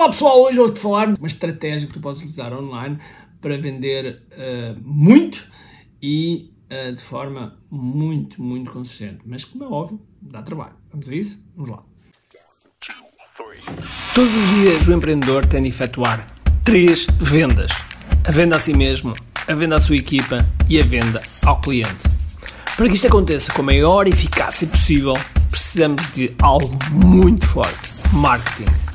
Olá pessoal, hoje vou-te falar de uma estratégia que tu podes utilizar online para vender uh, muito e uh, de forma muito, muito consistente. Mas como é óbvio, dá trabalho. Vamos a isso? Vamos lá. Todos os dias o empreendedor tem de efetuar três vendas: a venda a si mesmo, a venda à sua equipa e a venda ao cliente. Para que isto aconteça com a maior eficácia possível, precisamos de algo muito forte: marketing.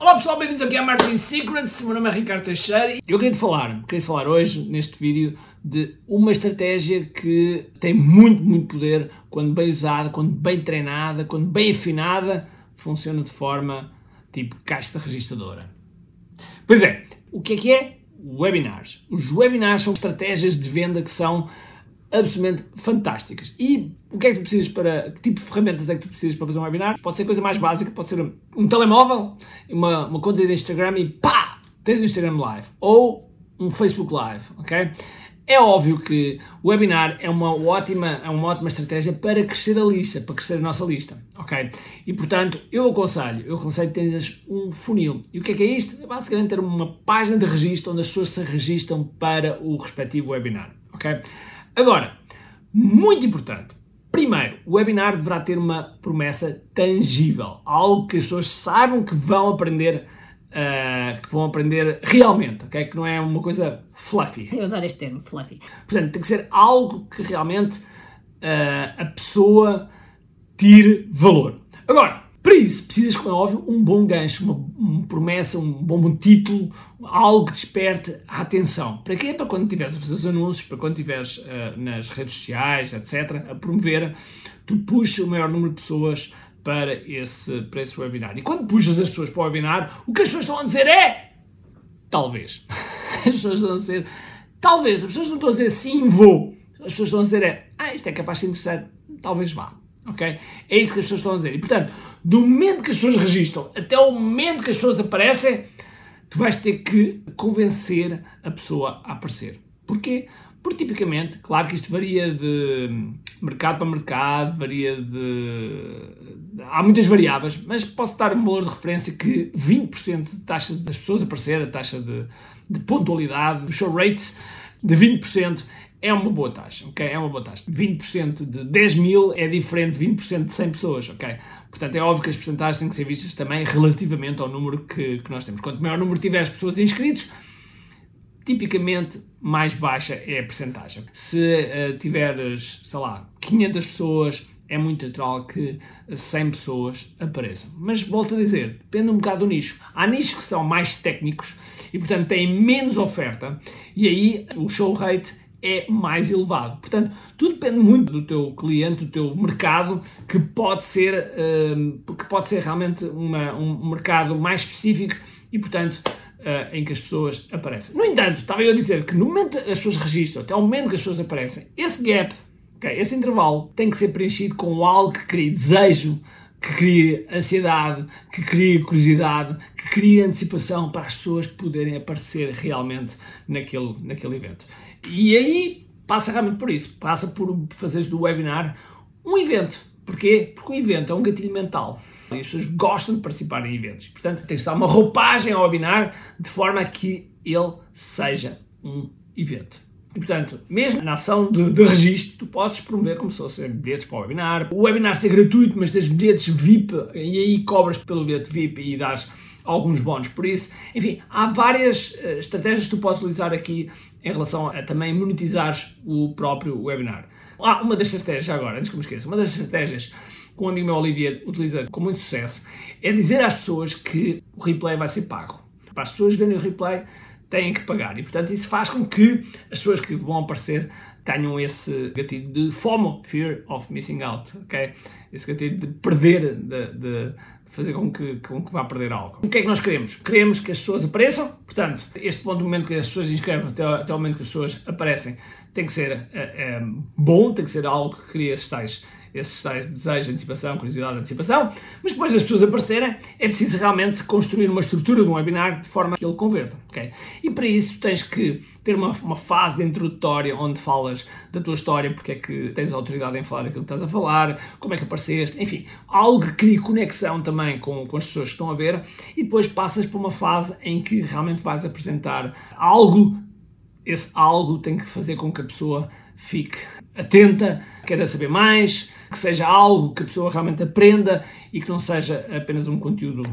Olá pessoal, bem-vindos aqui a Marketing Secrets, meu nome é Ricardo Teixeira e eu queria falar, queria falar hoje neste vídeo de uma estratégia que tem muito, muito poder quando bem usada, quando bem treinada, quando bem afinada, funciona de forma tipo caixa registradora. Pois é, o que é que é? Webinars. Os webinars são estratégias de venda que são absolutamente fantásticas. E o que é que tu precisas para. Que tipo de ferramentas é que tu precisas para fazer um webinar? Pode ser coisa mais básica, pode ser um, telemóvel, uma, uma conta de Instagram e pá! Tens um Instagram Live. Ou um Facebook Live, ok? É óbvio que o webinar é uma ótima, é uma ótima estratégia para crescer a lista, para crescer a nossa lista, ok? E portanto, eu aconselho, eu aconselho que tenhas um funil. E o que é que é isto? É basicamente ter uma página de registro onde as pessoas se registram para o respectivo webinar, ok? Agora, muito importante. Primeiro, o webinar deverá ter uma promessa tangível, algo que as pessoas saibam que vão aprender, uh, que vão aprender realmente, ok? Que não é uma coisa fluffy. Eu usar este termo, fluffy. Portanto, tem que ser algo que realmente uh, a pessoa tire valor. Agora, para isso, precisas, como é óbvio, um bom gancho, uma, uma promessa, um bom título, algo que desperte a atenção. Para quê? Para quando estiveres a fazer os anúncios, para quando estiveres uh, nas redes sociais, etc., a promover, tu puxas o maior número de pessoas para esse, para esse webinar. E quando puxas as pessoas para o webinar, o que as pessoas estão a dizer é. Talvez. As pessoas estão a dizer. Talvez. As pessoas não estão a dizer sim, vou. As pessoas estão a dizer é. Ah, isto é capaz de ser interessante. Talvez vá ok? É isso que as pessoas estão a dizer. E, portanto, do momento que as pessoas registram até o momento que as pessoas aparecem, tu vais ter que convencer a pessoa a aparecer. Porquê? Porque, tipicamente, claro que isto varia de mercado para mercado, varia de... Há muitas variáveis, mas posso dar um valor de referência que 20% de taxa das pessoas aparecer, a taxa de, de pontualidade, do show rate, de 20% é uma boa taxa, ok? É uma boa taxa. 20% de 10 mil é diferente de 20% de 100 pessoas, ok? Portanto, é óbvio que as porcentagens têm que ser vistas também relativamente ao número que, que nós temos. Quanto maior número tiveres pessoas inscritos, tipicamente mais baixa é a porcentagem. Se uh, tiveres, sei lá, 500 pessoas, é muito natural que 100 pessoas apareçam. Mas volto a dizer, depende um bocado do nicho. Há nichos que são mais técnicos e, portanto, têm menos oferta e aí o show rate é mais elevado. Portanto, tudo depende muito do teu cliente, do teu mercado, que pode ser, uh, que pode ser realmente uma, um mercado mais específico e, portanto, uh, em que as pessoas aparecem. No entanto, estava eu a dizer que no momento que as pessoas registram, até o momento que as pessoas aparecem, esse gap, okay, esse intervalo, tem que ser preenchido com algo que crie desejo, que crie ansiedade, que crie curiosidade, crie antecipação para as pessoas poderem aparecer realmente naquele, naquele evento. E aí passa realmente por isso, passa por fazeres do webinar um evento. Porquê? Porque o evento é um gatilho mental. E as pessoas gostam de participar em eventos. Portanto, tens de dar uma roupagem ao webinar de forma que ele seja um evento. E, portanto, mesmo na ação de, de registro, tu podes promover como se fossem bilhetes para o webinar. O webinar ser gratuito, mas tens bilhetes VIP e aí cobras pelo bilhete VIP e dás alguns bónus por isso. Enfim, há várias uh, estratégias que tu podes utilizar aqui em relação a também monetizares o próprio webinar. Ah, uma das estratégias, agora, antes que me esqueça, uma das estratégias que um amigo meu, Olivier, utiliza com muito sucesso é dizer às pessoas que o replay vai ser pago. Para as pessoas verem o replay, têm que pagar. E, portanto, isso faz com que as pessoas que vão aparecer tenham esse gatilho de FOMO, Fear of Missing Out, ok? Esse gatilho de perder, de, de fazer com que, com que vá perder algo. O que é que nós queremos? Queremos que as pessoas apareçam, portanto, este ponto do momento que as pessoas inscrevem até, até o momento que as pessoas aparecem tem que ser é, é, bom, tem que ser algo que cria esses tais esses tais desejos, antecipação, curiosidade, antecipação, mas depois das pessoas aparecerem, é preciso realmente construir uma estrutura de um webinar de forma que ele converta, ok? E para isso tens que ter uma, uma fase introdutória onde falas da tua história, porque é que tens autoridade em falar aquilo que estás a falar, como é que apareceste, enfim, algo que crie conexão também com, com as pessoas que estão a ver, e depois passas para uma fase em que realmente vais apresentar algo esse algo tem que fazer com que a pessoa fique atenta, queira saber mais, que seja algo que a pessoa realmente aprenda e que não seja apenas um conteúdo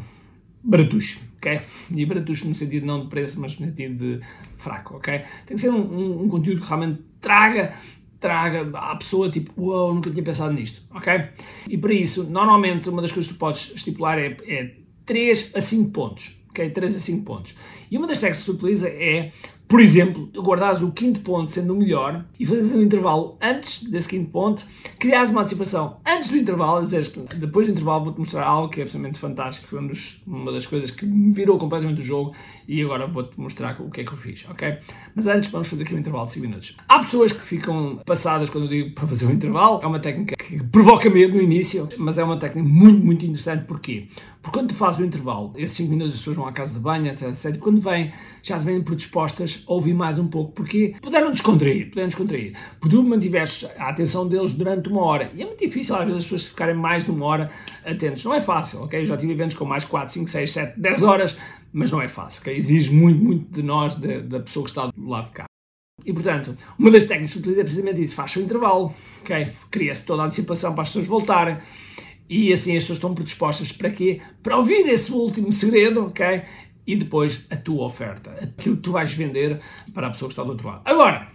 baratuxo, ok? E baratuxo no sentido não de preço, mas no sentido de fraco, ok? Tem que ser um, um, um conteúdo que realmente traga traga à pessoa tipo, uau, wow, nunca tinha pensado nisto, ok? E para isso, normalmente, uma das coisas que tu podes estipular é, é 3 a 5 pontos, ok? 3 a 5 pontos. E uma das técnicas que tu utiliza é por exemplo, guardares o quinto ponto sendo o melhor e fazes um intervalo antes desse quinto ponto, criares uma antecipação antes do intervalo, dizeres que depois do intervalo vou-te mostrar algo que é absolutamente fantástico, foi um uma das coisas que me virou completamente o jogo e agora vou-te mostrar o que é que eu fiz, ok? Mas antes vamos fazer aqui um intervalo de 5 minutos. Há pessoas que ficam passadas quando eu digo para fazer um intervalo, é uma técnica provoca medo no início, mas é uma técnica muito, muito interessante, porquê? Porque quando tu fazes o intervalo, esses 5 minutos as pessoas vão à casa de banho, etc, etc, quando vêm, já vêm predispostas a ouvir mais um pouco, porque puderam descontrair, puderam descontrair. Porque tu mantiveste a atenção deles durante uma hora. E é muito difícil às vezes as pessoas ficarem mais de uma hora atentos. Não é fácil, ok? Eu já tive eventos com mais 4, 5, 6, 7, 10 horas, mas não é fácil, ok? Exige muito, muito de nós, de, da pessoa que está do lado de cá. E portanto, uma das técnicas que utiliza é precisamente isso: faz o intervalo, ok? Cria-se toda a antecipação para as pessoas voltarem. E assim as pessoas estão predispostas para quê? Para ouvir esse último segredo, ok? E depois a tua oferta, aquilo que tu vais vender para a pessoa que está do outro lado. Agora,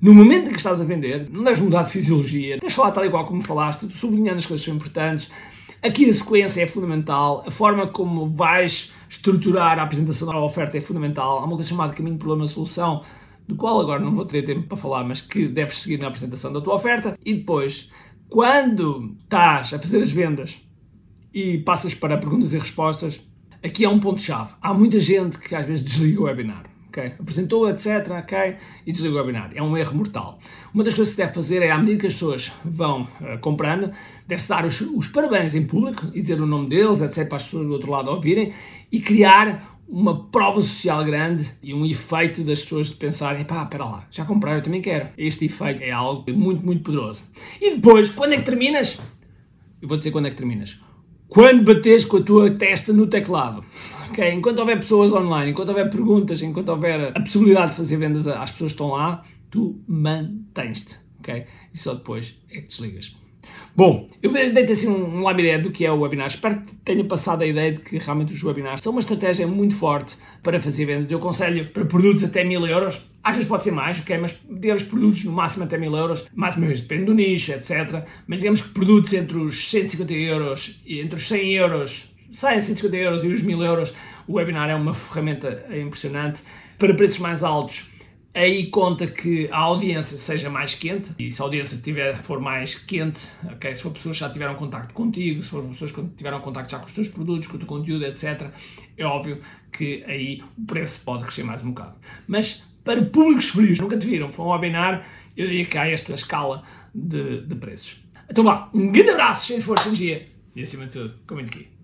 no momento em que estás a vender, não deves mudar de fisiologia, deves falar tal e qual como falaste, sublinhando as coisas que são importantes. Aqui a sequência é fundamental, a forma como vais estruturar a apresentação da oferta é fundamental. Há uma coisa chamada caminho, problema, solução, do qual agora não vou ter tempo para falar, mas que deves seguir na apresentação da tua oferta. E depois, quando estás a fazer as vendas e passas para perguntas e respostas, aqui é um ponto-chave. Há muita gente que às vezes desliga o webinar. Okay? Apresentou, etc. Okay? E desliga o webinar. É um erro mortal. Uma das coisas que se deve fazer é, à medida que as pessoas vão uh, comprando, deve-se dar os, os, parabéns em público e dizer o nome deles, etc., para as pessoas do outro lado ouvirem e criar uma prova social grande e um efeito das pessoas de pensar, epá, espera lá, já compraram, eu também quero. Este efeito é algo muito, muito poderoso. E depois, quando é que terminas? Eu vou dizer quando é que terminas. Quando bates com a tua testa no teclado. Okay? Enquanto houver pessoas online, enquanto houver perguntas, enquanto houver a possibilidade de fazer vendas às pessoas que estão lá, tu mantens-te. Okay? E só depois é que desligas. Bom, eu dei-te assim um, lamiré do que é o webinar. Espero que tenha passado a ideia de que realmente os webinars são uma estratégia muito forte para fazer vendas. Eu aconselho para produtos até 1000 euros. Às vezes pode ser mais, ok? Mas digamos produtos no máximo até 1000 euros. Vez, depende do nicho, etc. Mas digamos que produtos entre os 150 euros e entre os 100 euros, 100, 150 euros e os 1000 euros, o webinar é uma ferramenta impressionante. Para preços mais altos, aí conta que a audiência seja mais quente e se a audiência tiver, for mais quente, okay, se for pessoas que já tiveram contato contigo, se for pessoas que tiveram contato já com os teus produtos, com o teu conteúdo, etc., é óbvio que aí o preço pode crescer mais um bocado. Mas para públicos frios, nunca te viram, vão webinar, eu diria que há esta escala de, de preços. Então vá, um grande abraço, cheio de força, energia e acima de tudo, comente aqui.